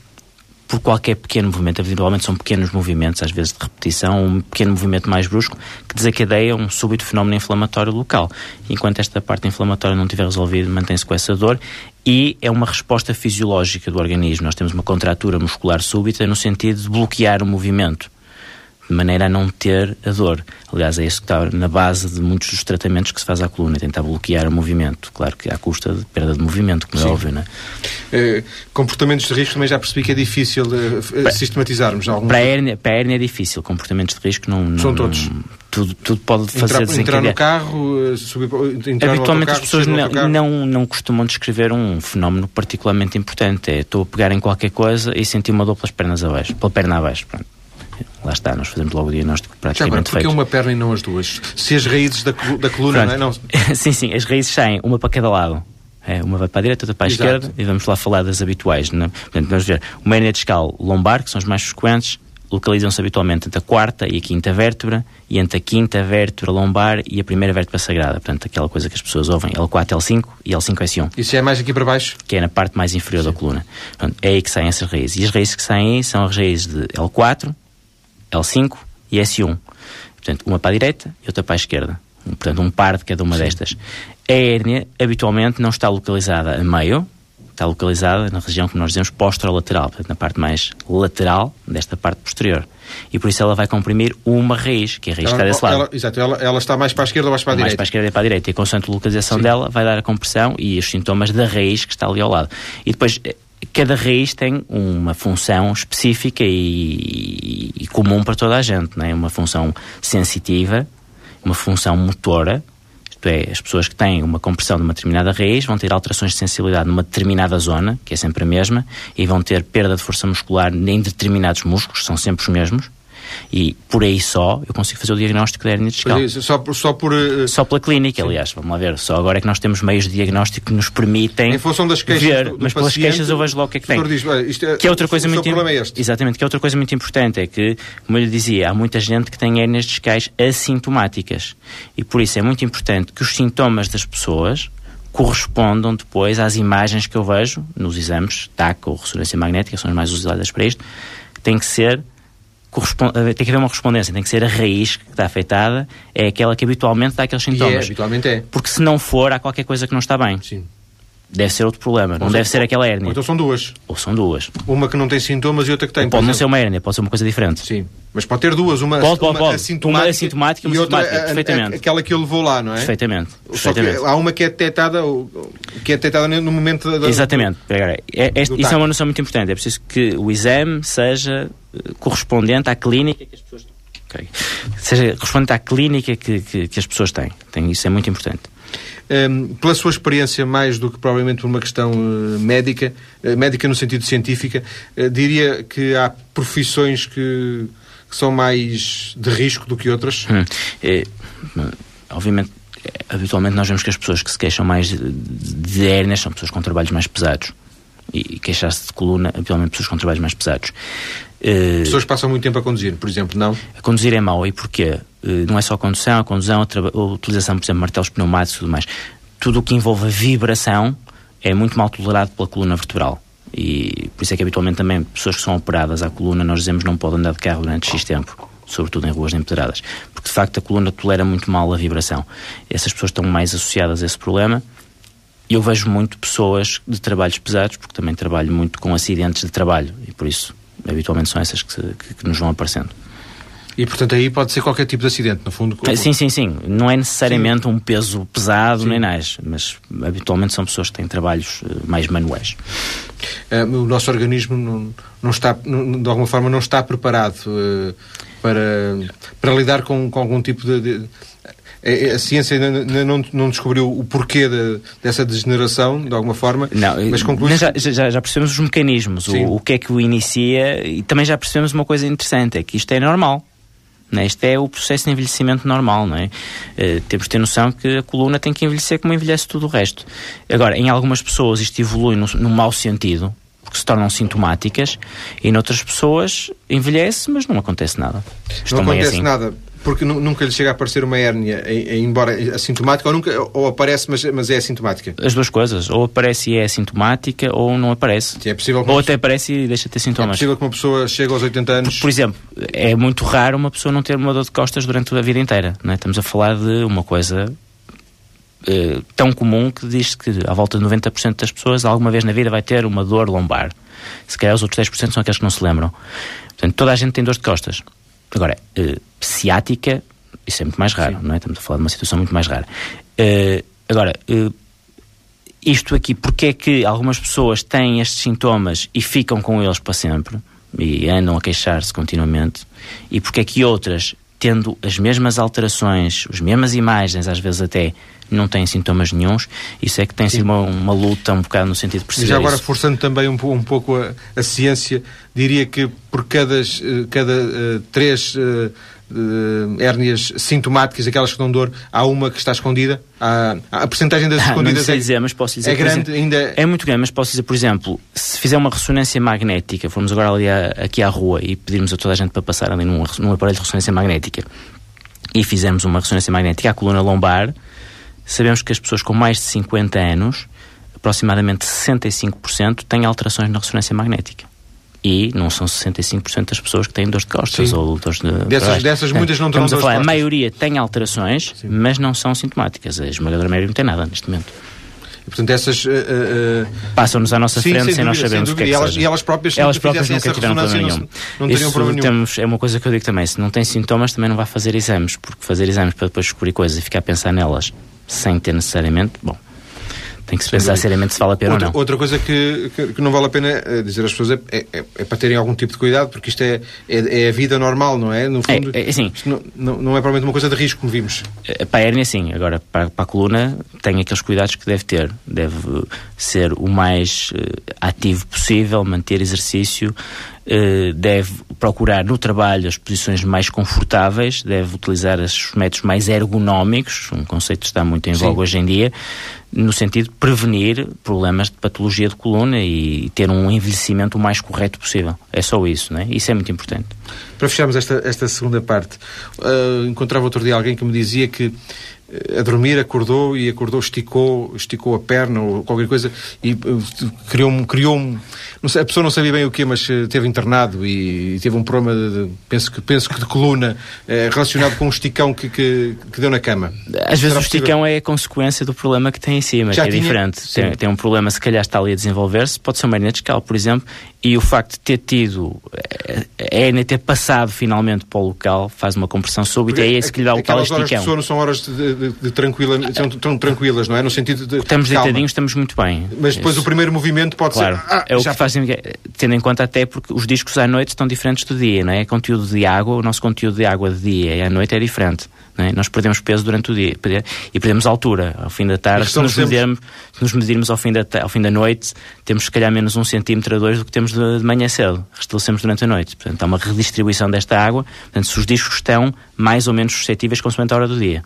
por qualquer pequeno movimento, eventualmente são pequenos movimentos, às vezes de repetição, um pequeno movimento mais brusco, que desacadeia um súbito fenómeno inflamatório local. Enquanto esta parte inflamatória não estiver resolvida, mantém-se com essa dor e é uma resposta fisiológica do organismo. Nós temos uma contratura muscular súbita no sentido de bloquear o movimento de maneira a não ter a dor. Aliás, é isso que está na base de muitos dos tratamentos que se faz à coluna, tentar bloquear o movimento. Claro que à custa de perda de movimento, como é Sim. é óbvio, não é? Eh, comportamentos de risco também já percebi que é difícil uh, para, sistematizarmos. Algum... Para, a hérnia, para a hérnia é difícil, comportamentos de risco não... não São todos? Não, tudo, tudo pode fazer entrar, entrar no carro, subir, entrar Habitualmente no as pessoas não, não, não costumam descrever um fenómeno particularmente importante. É, estou a pegar em qualquer coisa e sentir uma dor pelas pernas abaixo, pela perna abaixo. Pronto lá está, nós fazemos logo o diagnóstico praticamente Já, agora, feito. uma perna e não as duas? Se as raízes da, da coluna, Pronto. não é? Não... [laughs] sim, sim, as raízes saem, uma para cada lado. É, uma vai para a direita, outra para a Exato. esquerda, e vamos lá falar das habituais. Não? É? Portanto, vamos ver, uma hernia discal lombar, que são as mais frequentes, localizam-se habitualmente entre a quarta e a quinta vértebra, e entre a quinta vértebra lombar e a primeira vértebra sagrada. Portanto, aquela coisa que as pessoas ouvem, L4, L5 e L5, S1. Isso é mais aqui para baixo? Que é na parte mais inferior Sim. da coluna. Portanto, é aí que saem essas raízes. E as raízes que saem aí são as raízes de L4, L5 e S1. Portanto, uma para a direita e outra para a esquerda. Portanto, um par de cada uma Sim. destas. A hérnia, habitualmente, não está localizada a meio, está localizada na região que nós dizemos posterolateral, portanto, na parte mais lateral desta parte posterior. E por isso ela vai comprimir uma raiz, que é a raiz ela, que está desse lado. Ela, exato, ela, ela, está mais para a esquerda ou mais para a mais direita? Mais para a esquerda e para a direita. E constante localização Sim. dela vai dar a compressão e os sintomas da raiz que está ali ao lado. E depois, cada raiz tem uma função específica e, e comum para toda a gente, não é? Uma função sensitiva, uma função motora, isto é, as pessoas que têm uma compressão de uma determinada raiz vão ter alterações de sensibilidade numa determinada zona, que é sempre a mesma, e vão ter perda de força muscular em determinados músculos, são sempre os mesmos, e por aí só eu consigo fazer o diagnóstico da hernia discal. Isso, só, por, só, por, uh, só pela clínica, aliás, vamos lá ver. Só agora é que nós temos meios de diagnóstico que nos permitem em função das queixas ver, do, do mas pelas queixas eu vejo logo o que é que tem. Diz, é, que é outra coisa muito é este. Exatamente, que é outra coisa muito importante é que, como eu lhe dizia, há muita gente que tem hernias discais assintomáticas e por isso é muito importante que os sintomas das pessoas correspondam depois às imagens que eu vejo nos exames TAC ou ressonância magnética, são as mais usadas para isto, tem que ser tem que haver uma correspondência, tem que ser a raiz que está afetada, é aquela que habitualmente dá aqueles sintomas. É, habitualmente é. Porque se não for, há qualquer coisa que não está bem. Sim. Deve ser outro problema, ou não deve ser aquela hérnia. Ou então são duas. Ou são duas. Uma que não tem sintomas e outra que tem. Ou pode não ser uma hérnia, pode ser uma coisa diferente. Sim. Mas pode ter duas, uma, pode, pode, uma pode. assintomática, uma assintomática e, uma outra a, perfeitamente. A, aquela que ele levou lá, não é? Perfeitamente. Só que há uma que é detectada, que é detectada no momento da. Exatamente. É, é, isso é uma noção muito importante. É preciso que o exame seja eh, correspondente à clínica que as pessoas okay. seja correspondente à clínica que, que, que as pessoas têm. Tem, isso é muito importante. Um, pela sua experiência, mais do que provavelmente por uma questão uh, médica, uh, médica no sentido científica, uh, diria que há profissões que, que, são mais de risco do que outras? Hum. É, obviamente, habitualmente nós vemos que as pessoas que se queixam mais de, hérnias são pessoas com trabalhos mais pesados. E queixar-se de coluna, habitualmente pessoas com trabalhos mais pesados. Uh, Pessoas passam muito tempo a conduzir, por exemplo, não? A conduzir é mau. E porquê? Uh, não é só a condução, a condução, a, a utilização, por exemplo, de martelos pneumáticos e tudo mais. Tudo o que envolve vibração é muito mal tolerado pela coluna vertebral. E por isso é que habitualmente também pessoas que são operadas à coluna, nós dizemos não podem andar de carro durante X tempo, sobretudo em ruas empedradas, porque de facto a coluna tolera muito mal a vibração. Essas pessoas estão mais associadas a esse problema. Eu vejo muito pessoas de trabalhos pesados, porque também trabalho muito com acidentes de trabalho e por isso habitualmente são essas que, que, que, nos vão aparecendo. E portanto aí pode ser qualquer tipo de acidente, no fundo? Sim, sim, sim. Não é necessariamente sim. um peso pesado sim. nem nada, mas habitualmente são pessoas que têm trabalhos eh, mais manuais. Uh, o nosso organismo não, não está, não, de alguma forma, não está preparado uh, para, para lidar com, com algum tipo de, de a ciência ainda não, não descobriu o porquê de, dessa degeneração, de alguma forma, não, mas conclui já, já, já, percebemos os mecanismos, o, o, que é que o inicia, e também já percebemos uma coisa interessante, é que isto é normal. Né? Este é o processo de envelhecimento normal, não é? Uh, temos de ter noção que a coluna tem que envelhecer como envelhece tudo o resto. Agora, em algumas pessoas isto evolui no, no mau sentido, porque se tornam sintomáticas, e noutras pessoas envelhece, mas não acontece nada. Estão não acontece assim. nada porque nunca lhe chega a aparecer uma hérnia, embora assintomática, ou, nunca, ou aparece, mas, mas é assintomática? As duas coisas. Ou aparece e é assintomática, ou não aparece. É possível ou até aparece e deixa de ter sintomas. É possível que uma pessoa chegue aos 80 anos... Por, por, exemplo, é muito raro uma pessoa não ter uma dor de costas durante a vida inteira. Não é? Estamos a falar de uma coisa uh, tão comum que diz que à volta de 90% das pessoas alguma vez na vida vai ter uma dor lombar. Se calhar os outros 10% são aqueles que não se lembram. Portanto, toda a gente tem dor de costas. Agora, uh, ciática, isso é muito mais raro, Sim. não é? Estamos a falar de uma situação muito mais rara. Uh, agora, uh, isto aqui, porque é que algumas pessoas têm estes sintomas e ficam com eles para sempre e andam a queixar-se continuamente, e porque é que outras, tendo as mesmas alterações, as mesmas imagens, às vezes até não têm sintomas nenhums, isso é que tem sido uma, uma, luta um bocado no sentido de perceber. Já agora, isso. forçando também um, um pouco a, a, ciência, diria que por cada, eh, cada uh, três uh, uh, hérnias sintomáticas, aquelas que dão dor, há uma que está escondida? Há, a percentagem das [laughs] ah, escondidas não sei é, dizer, mas posso dizer, é grande exemplo, ainda? É muito grande, mas posso dizer, por exemplo, se fizer uma ressonância magnética, formos agora ali a, aqui à rua e pedirmos a toda a gente para passar ali num, num aparelho de ressonância magnética e fizermos uma ressonância magnética à coluna lombar, sabemos que as pessoas com mais de 50 anos, aproximadamente 65%, têm alterações na ressonância magnética. E não são 65% das pessoas que têm dores de costas Sim. ou dores de. Dessas, dessas muitas não têm dores a falar, A maioria tem alterações, Sim. mas não são sintomáticas. A esmagadora maioria não tem nada neste momento. E, portanto, essas. Uh, uh, Passam-nos à nossa sim, frente sem, sem nós sabermos o que é que e elas, e elas próprias, elas próprias nunca tiveram problema nenhum. Não, não teriam problema nenhum. Temos, é uma coisa que eu digo também: se não tem sintomas, também não vai fazer exames, porque fazer exames para depois descobrir coisas e ficar a pensar nelas sem ter necessariamente. Bom, Tem que se pensar seriamente se vale a pena outra, ou não. Outra coisa que, que, que, não vale a pena eh, dizer às pessoas é, é, é, para terem algum tipo de cuidado, porque isto é, é, é a vida normal, não é? No fundo, é, assim, não, não, não, é provavelmente uma coisa de risco, como vimos. Eh, para a hérnia, sim. Agora, para, para, a coluna, tem aqueles cuidados que deve ter. Deve ser o mais uh, ativo possível, manter exercício, uh, deve procurar no trabalho as posições mais confortáveis, deve utilizar os métodos mais ergonómicos, um conceito que está muito em voga hoje em dia, no sentido de prevenir problemas de patologia de coluna e ter um envelhecimento o mais correto possível. É só isso, não é? Isso é muito importante. Para fecharmos esta, esta segunda parte, uh, encontrava outro dia alguém que me dizia que a dormir, acordou e acordou, esticou, esticou a perna ou qualquer coisa e criou um, criou sei, a pessoa não sabia bem o que, mas uh, teve internado e, teve um problema, de, penso, que, penso que de coluna, eh, relacionado com um esticão que, que, que, deu na cama. Às vezes o esticão é a consequência do problema que tem em cima, Já que é tinha... diferente. Tem, tem, um problema, se calhar está ali a desenvolver-se, pode ser uma hernia discal, por exemplo, e o facto de ter tido, a hernia ter passado finalmente para o local, faz uma compressão súbita, e é esse que lhe dá o tal esticão. Horas de sono são horas de, de, de tranquila, são tão tranquilas, não é? No sentido de. Estamos deitadinhos, estamos muito bem. Mas depois Isso. o primeiro movimento pode claro. ser. Ah, é o que faz, tendo em conta até porque os discos à noite estão diferentes do dia, não é? Conteúdo de água, o nosso conteúdo de água de dia e à noite é diferente. É? Nós perdemos peso durante o dia e perdemos altura. Ao fim da tarde, se nos, medirmos, se nos medirmos ao fim, da, ao fim da noite, temos se calhar menos um centímetro a dois do que temos de, de manhã cedo. Restabelecemos durante a noite. Portanto, há uma redistribuição desta água. Portanto, se os discos estão mais ou menos suscetíveis consoante a hora do dia.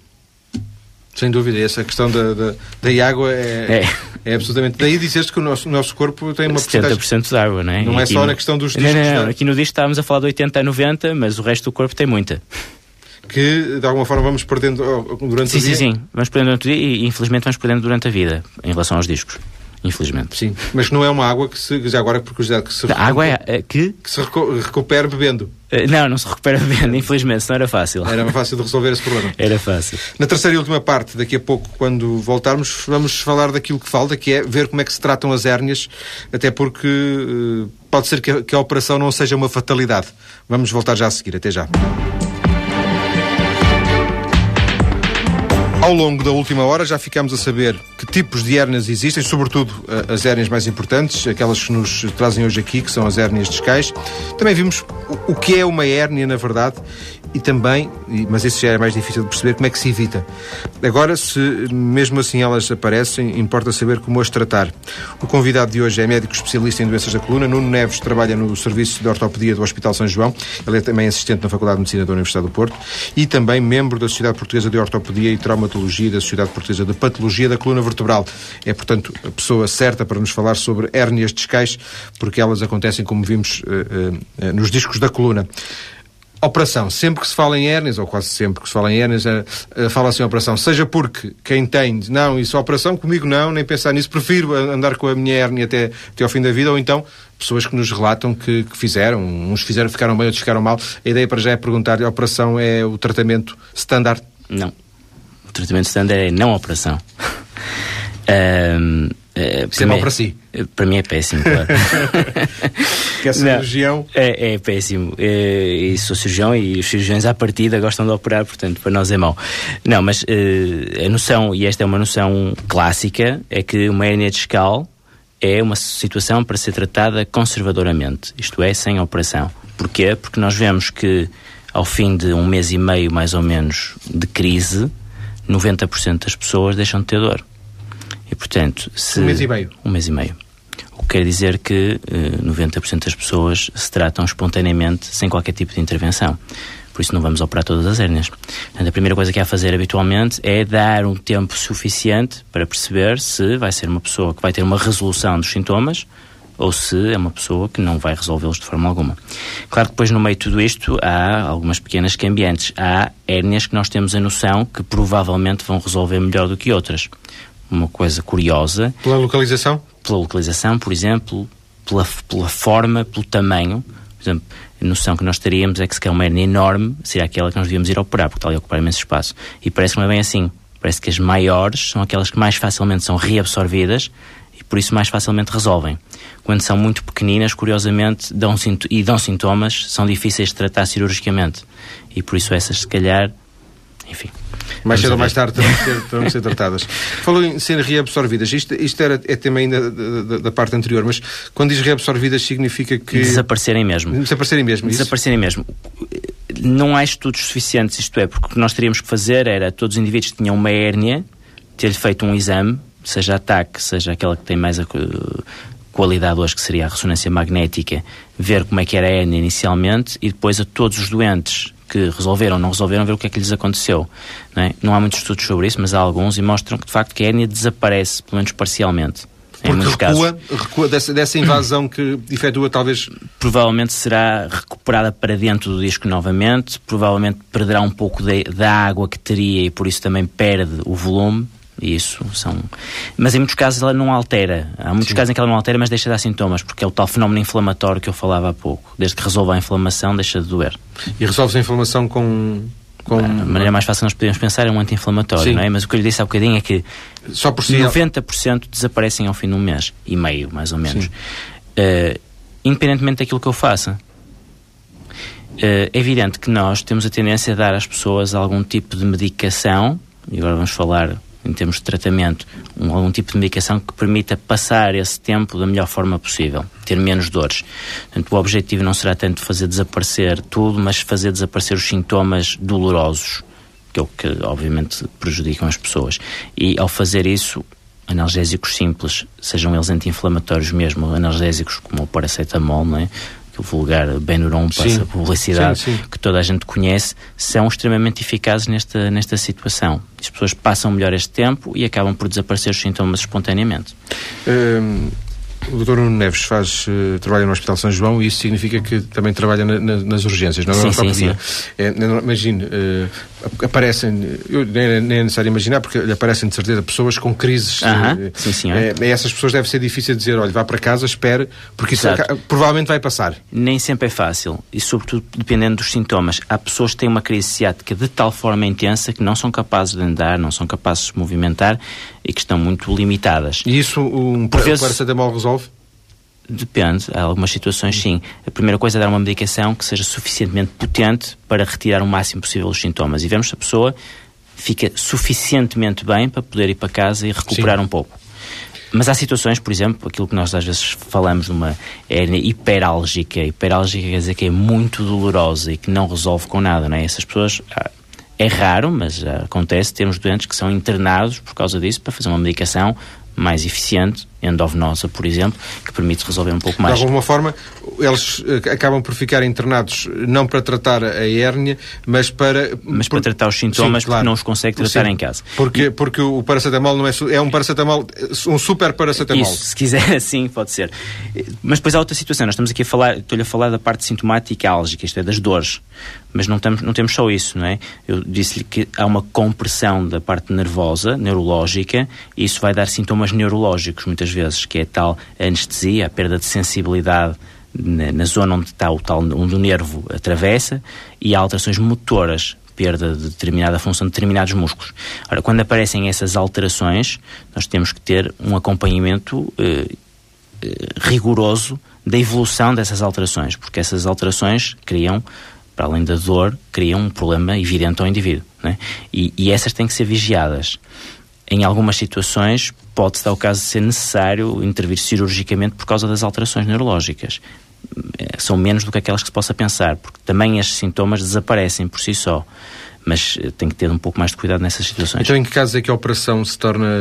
Sem dúvida, essa questão da, da, da água é, é. é absolutamente. Daí disseste que o nosso, nosso corpo tem uma 70% de água, não é? Não é só no... na questão dos discos. Não, não, não. Aqui no disco estávamos a falar de 80 a 90, mas o resto do corpo tem muita que de alguma forma vamos perdendo durante sim, o dia. Sim, sim, vamos perdendo durante o dia e infelizmente vamos perdendo durante a vida em relação aos discos. Infelizmente. Sim, mas não é uma água que se, já agora por curiosidade, que se, a água é, é, que? que se recupera bebendo. Uh, não, não se recupera bebendo, infelizmente, não era fácil. Era fácil de resolver esse problema. Era fácil. Na terceira e última parte, daqui a pouco, quando voltarmos, vamos falar daquilo que falta, que é ver como é que se tratam as hérnias, até porque uh, pode ser que a, que a operação não seja uma fatalidade. Vamos voltar já a seguir. Até já. Ao longo da última hora já ficamos a saber que tipos de hérnias existem, sobretudo eh, as hérnias mais importantes, aquelas que nos trazem hoje aqui, que são as hérnias discais. Também vimos o que é uma hérnia, na verdade, e também, mas isso já é mais difícil de perceber, como é que se evita. Agora, se mesmo assim elas aparecem, importa saber como as tratar. O convidado de hoje é médico especialista em doenças da coluna. Nuno Neves trabalha no Serviço de Ortopedia do Hospital São João. Ele é também assistente na Faculdade de Medicina da Universidade do Porto e também membro da Sociedade Portuguesa de Ortopedia e Traumatologia da Sociedade Portuguesa de Patologia da Coluna Vertebral. É, portanto, a pessoa certa para nos falar sobre hérnias discais, porque elas acontecem, como vimos, uh, uh, nos discos da coluna. Operação. Sempre que se fala em hérnias, ou quase sempre que se fala em hérnias, uh, fala-se em operação. Seja porque quem tem, não, isso é operação, comigo não, nem pensar nisso, prefiro andar com a minha hérnia até, até ao fim da vida, ou então pessoas que nos relatam que, que fizeram, uns fizeram, ficaram bem, outros ficaram mal. A ideia para já é perguntar, a operação é o tratamento standard? Não. O tratamento standard é não operação. [laughs] um, Uh, Isso é mau para si? Para mim é péssimo, claro. [laughs] que é cirurgião? É, é péssimo. É, e sou cirurgião e os cirurgiões à partida gostam de operar, portanto, para nós é mau. Não, mas uh, a noção, e esta é uma noção clássica, é que uma hernia discal é uma situação para ser tratada conservadoramente, isto é, sem operação. Porquê? Porque nós vemos que ao fim de um mês e meio, mais ou menos, de crise, 90% das pessoas deixam de ter dor. E, portanto, se... Um mês e meio. Um mês e meio. O que quer dizer que eh, 90% das pessoas se tratam espontaneamente sem qualquer tipo de intervenção. Por isso não vamos operar todas as hérnias. Portanto, a primeira coisa que há a fazer habitualmente é dar um tempo suficiente para perceber se vai ser uma pessoa que vai ter uma resolução dos sintomas ou se é uma pessoa que não vai resolvê-los de forma alguma. Claro que depois no meio de tudo isto há algumas pequenas cambiantes. Há hérnias que nós temos a noção que provavelmente vão resolver melhor do que outras uma coisa curiosa. Pela localização? Pela localização, por exemplo, pela, pela forma, pelo tamanho. Por exemplo, a noção que nós teríamos é que se quer uma hernia enorme, seria aquela que nós devíamos ir operar, porque está ali a ocupar imenso espaço. E parece que não é bem assim. Parece que as maiores são aquelas que mais facilmente são reabsorvidas e por isso mais facilmente resolvem. Quando são muito pequeninas, curiosamente, dão e dão sintomas, são difíceis de tratar cirurgicamente. E por isso essas, se calhar, enfim. Mais cedo ou mais tarde terão que ser, terão que ser tratadas. [laughs] Falou em serem reabsorvidas. Isto, isto era, é tema ainda da, da, da, parte anterior, mas quando diz reabsorvidas significa que... Desaparecerem mesmo. Desaparecerem mesmo? Desaparecerem mesmo. Não há estudos suficientes, isto é, porque o que nós teríamos que fazer era todos os indivíduos que tinham uma hérnia, ter-lhe feito um exame, seja ataque, seja aquela que tem mais a qualidade hoje, que seria a ressonância magnética, ver como é que era a hérnia inicialmente e depois a todos os doentes que resolveram ou não resolveram, ver o que é que lhes aconteceu. Não, é? não há muitos estudos sobre isso, mas há alguns e mostram que de facto que a hérnia desaparece, pelo menos parcialmente. Porque recua, recua dessa, dessa invasão que efetua talvez... Provavelmente será recuperada para dentro do disco novamente, provavelmente perderá um pouco de, da água que teria e por isso também perde o volume, isso são. Mas em muitos casos ela não altera. Há muitos Sim. casos em que ela não altera, mas deixa de dar sintomas, porque é o tal fenómeno inflamatório que eu falava há pouco. Desde que resolva a inflamação, deixa de doer. E resolve-se a inflamação com. com... A maneira mais fácil que nós podemos pensar é um anti-inflamatório, não é? Mas o que eu lhe disse há bocadinho é que Só por si 90% desaparecem ao fim de um mês e meio, mais ou menos. Uh, independentemente daquilo que eu faça. Uh, é evidente que nós temos a tendência a dar às pessoas algum tipo de medicação, e agora vamos falar em termos de tratamento, um, tipo de medicação que permita passar esse tempo da melhor forma possível, ter menos dores. Portanto, o objetivo não será tanto fazer desaparecer tudo, mas fazer desaparecer os sintomas dolorosos, que é o que obviamente prejudicam as pessoas. E ao fazer isso, analgésicos simples, sejam eles anti-inflamatórios mesmo, analgésicos como o paracetamol, não é? Que o vulgar Benuron passa publicidade, sim, sim. que toda a gente conhece, são extremamente eficazes nesta, nesta situação. As pessoas passam melhor este tempo e acabam por desaparecer os sintomas espontaneamente. Hum, o Dr. Nuno Neves faz, uh, trabalha no Hospital São João e isso significa que também trabalha na, na, nas urgências, não é? É, imagine, uh, aparecem, eu, nem, nem, é necessário imaginar, porque lhe aparecem de certeza pessoas com crises. Uh -huh. sim, senhor. É, essas pessoas deve ser difícil dizer, olha, vá para casa, espere, porque isso provavelmente vai passar. Nem sempre é fácil, e sobretudo dependendo dos sintomas. Há pessoas que têm uma crise ciática de tal forma intensa que não são capazes de andar, não são capazes de se movimentar e que estão muito limitadas. E isso um Por vezes, paracetamol resolve? Depende, há algumas situações sim. A primeira coisa é dar uma medicação que seja suficientemente potente para retirar o máximo possível os sintomas e vemos se a pessoa fica suficientemente bem para poder ir para casa e recuperar sim. um pouco. Mas há situações, por exemplo, aquilo que nós às vezes falamos de uma hérnia hiperálgica. Hiperálgica quer dizer que é muito dolorosa e que não resolve com nada, não é? Essas pessoas ah, é raro, mas acontece, temos doentes que são internados por causa disso para fazer uma medicação mais eficiente, endovenosa, por exemplo, que permite resolver um pouco mais. De alguma forma, eles eh, acabam por ficar internados não para tratar a hérnia, mas para... Mas para tratar os sintomas, Sim, claro. porque não os consegue tratar Sim. em casa. Porque, porque o paracetamol não é... É um paracetamol, um super paracetamol. Isso, se quiser, [laughs] sim, pode ser. Mas depois há outra situação. Nós estamos aqui a falar, estou-lhe a falar da parte sintomática álgica, isto é, das dores. Mas não, estamos, não temos só isso, não é? Eu disse-lhe que há uma compressão da parte nervosa, neurológica, e isso vai dar sintomas neurológicos, muitas vezes, que é tal anestesia, a perda de sensibilidade na, na zona onde está o tal, onde o nervo atravessa, e há alterações motoras, perda de determinada função de determinados músculos. Ora, quando aparecem essas alterações, nós temos que ter um acompanhamento eh, eh rigoroso da evolução dessas alterações, porque essas alterações criam para além da dor, criam um problema evidente ao indivíduo. Né? E, e essas têm que ser vigiadas. Em algumas situações, pode-se dar o caso de ser necessário intervir cirurgicamente por causa das alterações neurológicas. É, são menos do que aquelas que se possa pensar, porque também estes sintomas desaparecem por si só mas eh, tem que ter um pouco mais de cuidado nessas situações. Então, em que casos é que a operação se torna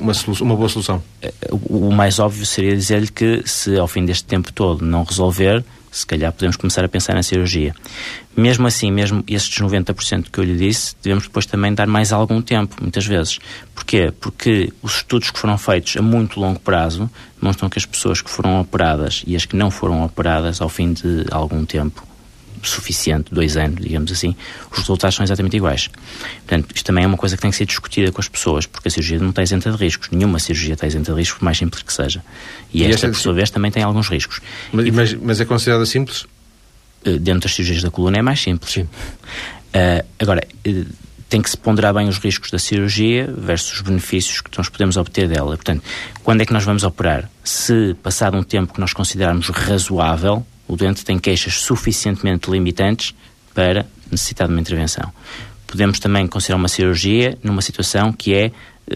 uma, uma boa solução? Eh, o mais óbvio seria dizer-lhe que, se ao fim deste tempo todo não resolver, se calhar podemos começar a pensar na cirurgia. Mesmo assim, mesmo estes 90% que eu lhe disse, devemos depois também dar mais algum tempo, muitas vezes. Porquê? Porque os estudos que foram feitos a muito longo prazo demonstram que as pessoas que foram operadas e as que não foram operadas ao fim de algum tempo suficiente, dois anos, digamos assim, os resultados são exatamente iguais. Portanto, isto também é uma coisa que tem que ser discutida com as pessoas, porque a cirurgia não está isenta de riscos. Nenhuma cirurgia está isenta de riscos, por mais simples que seja. E, e esta, por sua vez, também tem alguns riscos. Mas, e, mas, mas é considerada simples? Eh, dentro das cirurgias da coluna é mais simples. Sim. Uh, agora, uh, tem que se ponderar bem os riscos da cirurgia versus os benefícios que nós podemos obter dela. Portanto, quando é que nós vamos operar? Se passado um tempo que nós considerarmos razoável, o doente tem queixas suficientemente limitantes para necessitar de uma intervenção. Podemos também considerar uma cirurgia numa situação que é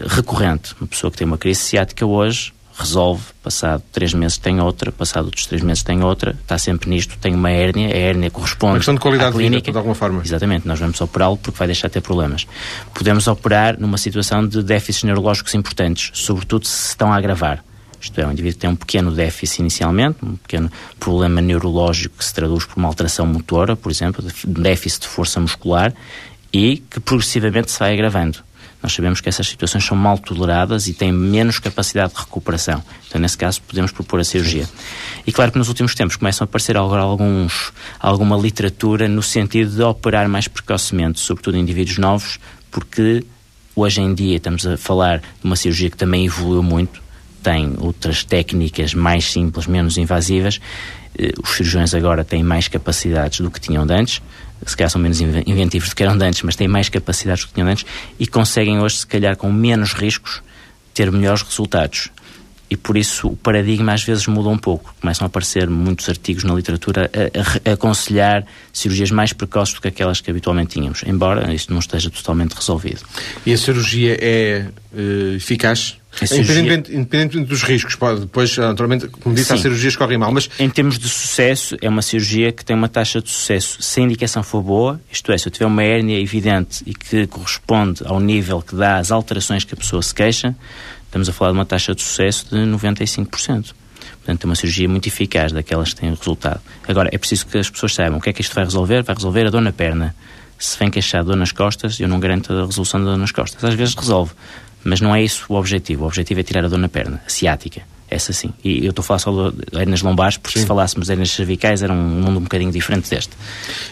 recorrente. Uma pessoa que tem uma crise ciática hoje resolve, passado três meses tem outra, passado outros três meses tem outra, está sempre nisto, tem uma hérnia, a hérnia corresponde uma questão de qualidade clínica. de vida, de alguma forma. Exatamente, nós vamos operá-lo porque vai deixar de ter problemas. Podemos operar numa situação de déficits neurológicos importantes, sobretudo se estão a agravar. Isto é, um indivíduo tem um pequeno déficit inicialmente, um pequeno problema neurológico que se traduz por uma alteração motora, por exemplo, de déficit de força muscular, e que progressivamente se vai agravando. Nós sabemos que essas situações são mal toleradas e têm menos capacidade de recuperação. Então, nesse caso, podemos propor a cirurgia. E claro que nos últimos tempos começam a aparecer alguns, alguma literatura no sentido de operar mais precocemente, sobretudo em indivíduos novos, porque hoje em dia estamos a falar de uma cirurgia que também evoluiu muito, tem outras técnicas mais simples, menos invasivas. Eh, os cirurgiões agora têm mais capacidades do que tinham antes se calhar são menos inventivos do que eram antes, mas têm mais capacidades do que tinham antes e conseguem hoje, se calhar, com menos riscos, ter melhores resultados. E por isso o paradigma às vezes muda um pouco. Começam a aparecer muitos artigos na literatura a, a, a aconselhar cirurgias mais precoces do que aquelas que habitualmente tínhamos, embora isto não esteja totalmente resolvido. E a cirurgia é uh, eficaz? Independente, independente, dos riscos, pode, depois, naturalmente, como disse, Sim. há cirurgias que correm mal, mas... Em termos de sucesso, é uma cirurgia que tem uma taxa de sucesso se a indicação for boa, isto é, se eu tiver uma hérnia evidente e que corresponde ao nível que dá às alterações que a pessoa se queixa, estamos a falar de uma taxa de sucesso de 95%. Portanto, é uma cirurgia muito eficaz, daquelas que têm resultado. Agora, é preciso que as pessoas saibam o que é que isto vai resolver. Vai resolver a dor na perna. Se vem queixar de dor nas costas, eu não garanto a resolução da dor nas costas. Às vezes resolve, mas não é isso o objetivo. O objetivo é tirar a dor na perna, a ciática. Essa sim. E eu estou a falar só de hernias lombares, porque sim. se falássemos de hernias cervicais era um mundo um bocadinho diferente deste.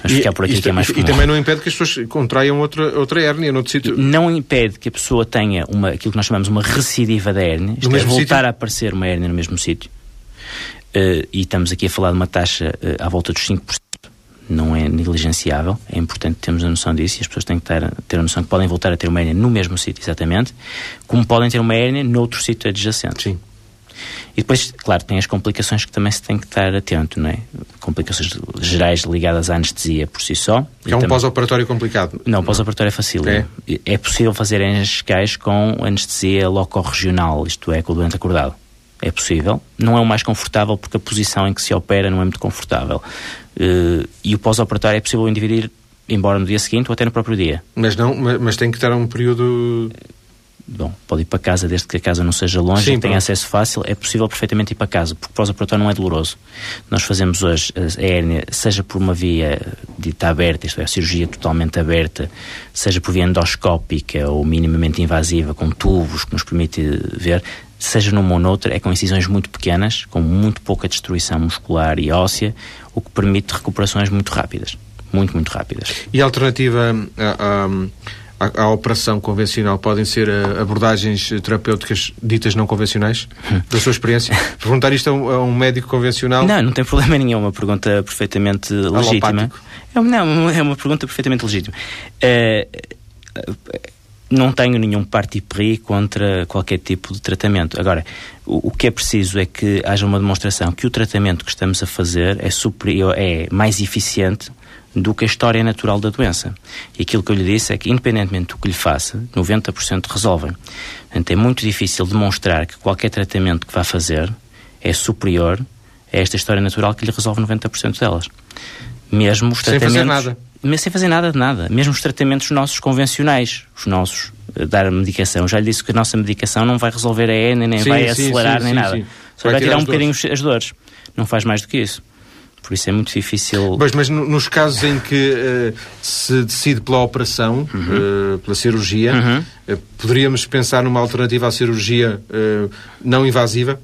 Mas e, ficar por aqui que é mais comum. E também não impede que as pessoas contraiam outra, outra hérnia noutro sítio? Não impede que a pessoa tenha uma, aquilo que nós chamamos uma recidiva da hérnia, isto é, voltar sítio? a aparecer uma hérnia no mesmo sítio. Uh, e estamos aqui a falar de uma taxa uh, à volta dos 5% não é negligenciável, é importante termos a noção disso e as pessoas têm que ter, ter a noção que podem voltar a ter uma hérnia no mesmo sítio, exatamente, como podem ter uma hérnia noutro sítio adjacente. Sim. E depois, claro, tem as complicações que também se tem que estar atento, não é? Complicações gerais ligadas à anestesia por si só. É um também... pós-operatório complicado? Não, pós-operatório é fácil. É? é possível fazer hernias com anestesia locorregional, isto é, com o doente acordado. É possível. Não é o mais confortável porque a posição em que se opera não é muito confortável. Uh, e o pós-operatório é possível o indivíduo ir embora no dia seguinte ou até no próprio dia. Mas não, mas, mas tem que estar um período bom, pode ir para casa desde que a casa não seja longe Sim, e tenha acesso fácil, é possível perfeitamente ir para casa, porque pós-operatório não é doloroso. Nós fazemos hoje a hérnia, seja por uma via dita aberta, isto é, a cirurgia totalmente aberta, seja por via endoscópica ou minimamente invasiva, com tubos que nos permite ver, seja numa ou noutra, é com incisões muito pequenas, com muito pouca destruição muscular e óssea, o que permite recuperações muito rápidas. Muito, muito rápidas. E a alternativa a, a, a operação convencional podem ser eh, abordagens terapêuticas ditas não convencionais? [laughs] da sua experiência? Perguntar isto a um, a um, médico convencional? Não, não tem problema nenhum. É uma pergunta perfeitamente legítima. É, não, é uma pergunta perfeitamente legítima. É, não tenho nenhum parti pris contra qualquer tipo de tratamento. Agora, o, o, que é preciso é que haja uma demonstração que o tratamento que estamos a fazer é superior, é mais eficiente do que a história natural da doença. E aquilo que eu lhe disse é que, independentemente do que lhe faça, 90% resolvem. Portanto, é muito difícil demonstrar que qualquer tratamento que vá fazer é superior a esta história natural que lhe resolve 90% delas. Mesmo os tratamentos... Sem fazer nada sem fazer nada de nada. Mesmo os tratamentos nossos convencionais, os nossos, uh, dar a medicação. Já lhe disse que a nossa medicação não vai resolver a ENA, nem sim, vai sim, acelerar, sim, nem nada. Só vai, vai tirar um bocadinho as dores. Não faz mais do que isso. Por isso é muito difícil. Pois, mas nos casos em que uh, se decide pela operação, uhum. uh, pela cirurgia, uhum. poderíamos pensar numa alternativa à cirurgia não invasiva?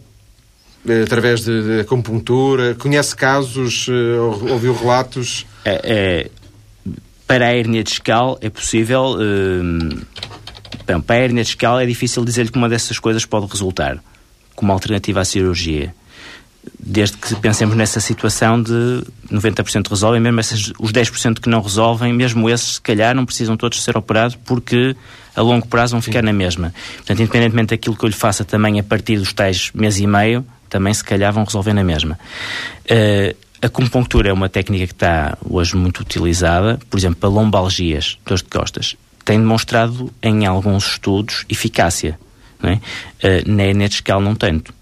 através de, de acupuntura, conhece casos, ouviu relatos? É, é, para a hérnia discal é possível. Uh, bem, para a hérnia discal é difícil dizer-lhe que uma dessas coisas pode resultar como alternativa à cirurgia. Desde que pensemos nessa situação de 90% resolvem, mesmo esses, os 10% que não resolvem, mesmo esses, se calhar, não precisam todos ser operados porque a longo prazo vão ficar Sim. na mesma. Portanto, independentemente daquilo que eu lhe faça também a partir dos tais mês e meio, também se calhar vão resolver na mesma. Uh, a acupuntura é uma técnica que está hoje muito utilizada, por exemplo, para lombalgias, dores de costas. Tem demonstrado em alguns estudos eficácia. Não é? Uh, na hernia discal não tanto.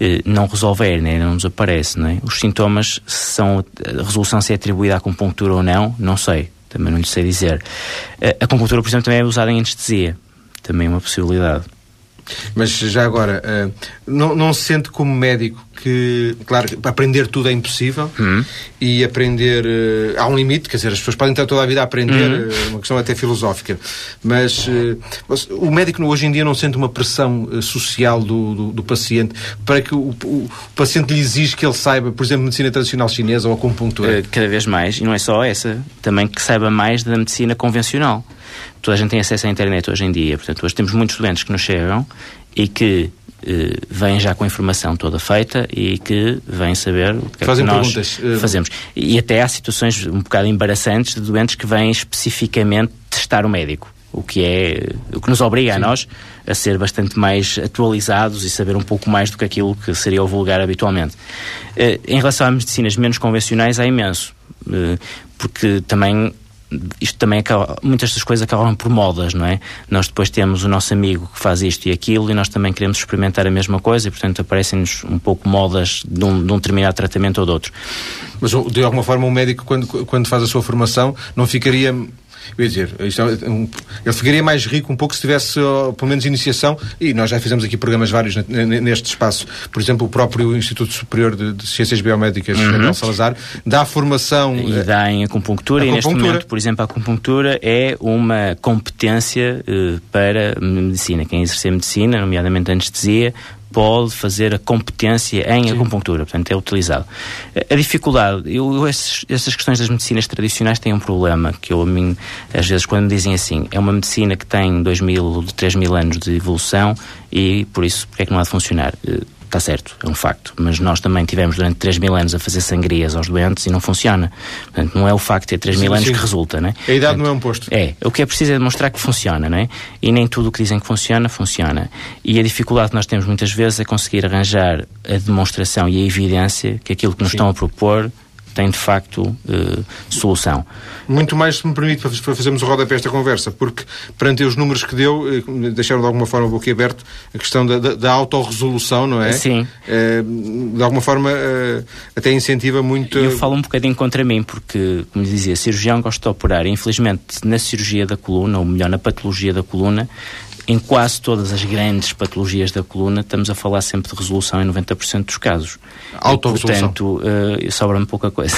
Uh, não resolve a hernia, não desaparece. Não é? Os sintomas, são, a resolução se é atribuída à acupuntura ou não, não sei. Também não lhe sei dizer. Uh, a acupuntura, por exemplo, também é usada em anestesia. Também é uma possibilidade. Mas já agora, uh, não, não se sente como médico que, claro, aprender tudo é impossível uhum. e aprender. Uh, há um limite, quer dizer, as pessoas podem estar toda a vida a aprender, uhum. uh, uma questão até filosófica, mas o médico hoje em dia não sente uma pressão social do, do, do paciente para que o, o, o, paciente lhe exige que ele saiba, por exemplo, medicina tradicional chinesa ou acupuntura. cada vez mais, e não é só essa, também que saiba mais da medicina convencional toda a gente tem acesso à internet hoje em dia. Portanto, hoje temos muitos doentes que nos chegam e que eh, vêm já com a informação toda feita e que vêm saber o que, Fazem é que nós perguntas. Eh, fazemos. E até há situações um bocado embaraçantes de doentes que vêm especificamente testar o médico. O que é o que nos obriga Sim. a nós a ser bastante mais atualizados e saber um pouco mais do que aquilo que seria o vulgar habitualmente. Eh, em relação às medicinas menos convencionais, há imenso. Porque também isto também acaba, muitas das coisas acabam por modas, não é? Nós depois temos o nosso amigo que faz isto e aquilo e nós também queremos experimentar a mesma coisa e, portanto, aparecem-nos um pouco modas de um, de um determinado tratamento ou de outro. Mas, de alguma forma, um médico, quando, quando faz a sua formação, não ficaria eu ia dizer, é um, ele ficaria mais rico um pouco se tivesse, uh, pelo menos, iniciação, e nós já fizemos aqui programas vários neste espaço. Por exemplo, o próprio Instituto Superior de, de Ciências Biomédicas, uhum. Daniel Salazar, dá formação. E uh, dá em acupuntura, e neste momento, por exemplo, a acupuntura é uma competência uh, para medicina. Quem exercer medicina, nomeadamente anestesia, pode fazer a competência em Sim. acupuntura, portanto é utilizado. A dificuldade, eu, esses, essas questões das medicinas tradicionais têm um problema, que eu a mim, às vezes quando me dizem assim, é uma medicina que tem 2 mil, 3 mil anos de evolução e por isso, porque é que não há de funcionar? Está certo, é um facto. Mas nós também tivemos durante 3 mil anos a fazer sangrias aos doentes e não funciona. Portanto, não é o facto de ter 3 sim, mil anos sim. que resulta, não é? A idade Portanto, não é um posto. É. O que é preciso é demonstrar que funciona, não é? E nem tudo o que dizem que funciona, funciona. E a dificuldade que nós temos muitas vezes é conseguir arranjar a demonstração e a evidência que aquilo que nos sim. estão a propor tem de facto uh, solução. Muito mais, se me permite, para fazermos o rodapé esta conversa, porque perante os números que deu, eh, deixaram de alguma forma o boquiaberto a questão da, da, da autorresolução, não é? Sim. Uh, de alguma forma uh, até incentiva muito. Eu falo um bocadinho contra mim, porque, como dizia, cirurgião gosta de operar. Infelizmente, na cirurgia da coluna, ou melhor, na patologia da coluna, em quase todas as grandes patologias da coluna, estamos a falar sempre de resolução em 90% dos casos. Autorresolução. Portanto, uh, sobra-me pouca coisa.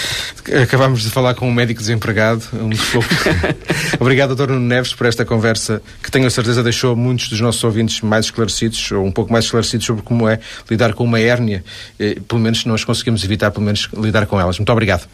[laughs] Acabámos de falar com um médico desempregado, um pouco. [laughs] Obrigado, Dr. Nuno Neves, por esta conversa que tenho a certeza deixou muitos dos nossos ouvintes mais esclarecidos, ou um pouco mais esclarecidos sobre como é lidar com uma hérnia. Eh, pelo menos nós conseguimos evitar, pelo menos, lidar com elas. Muito obrigado.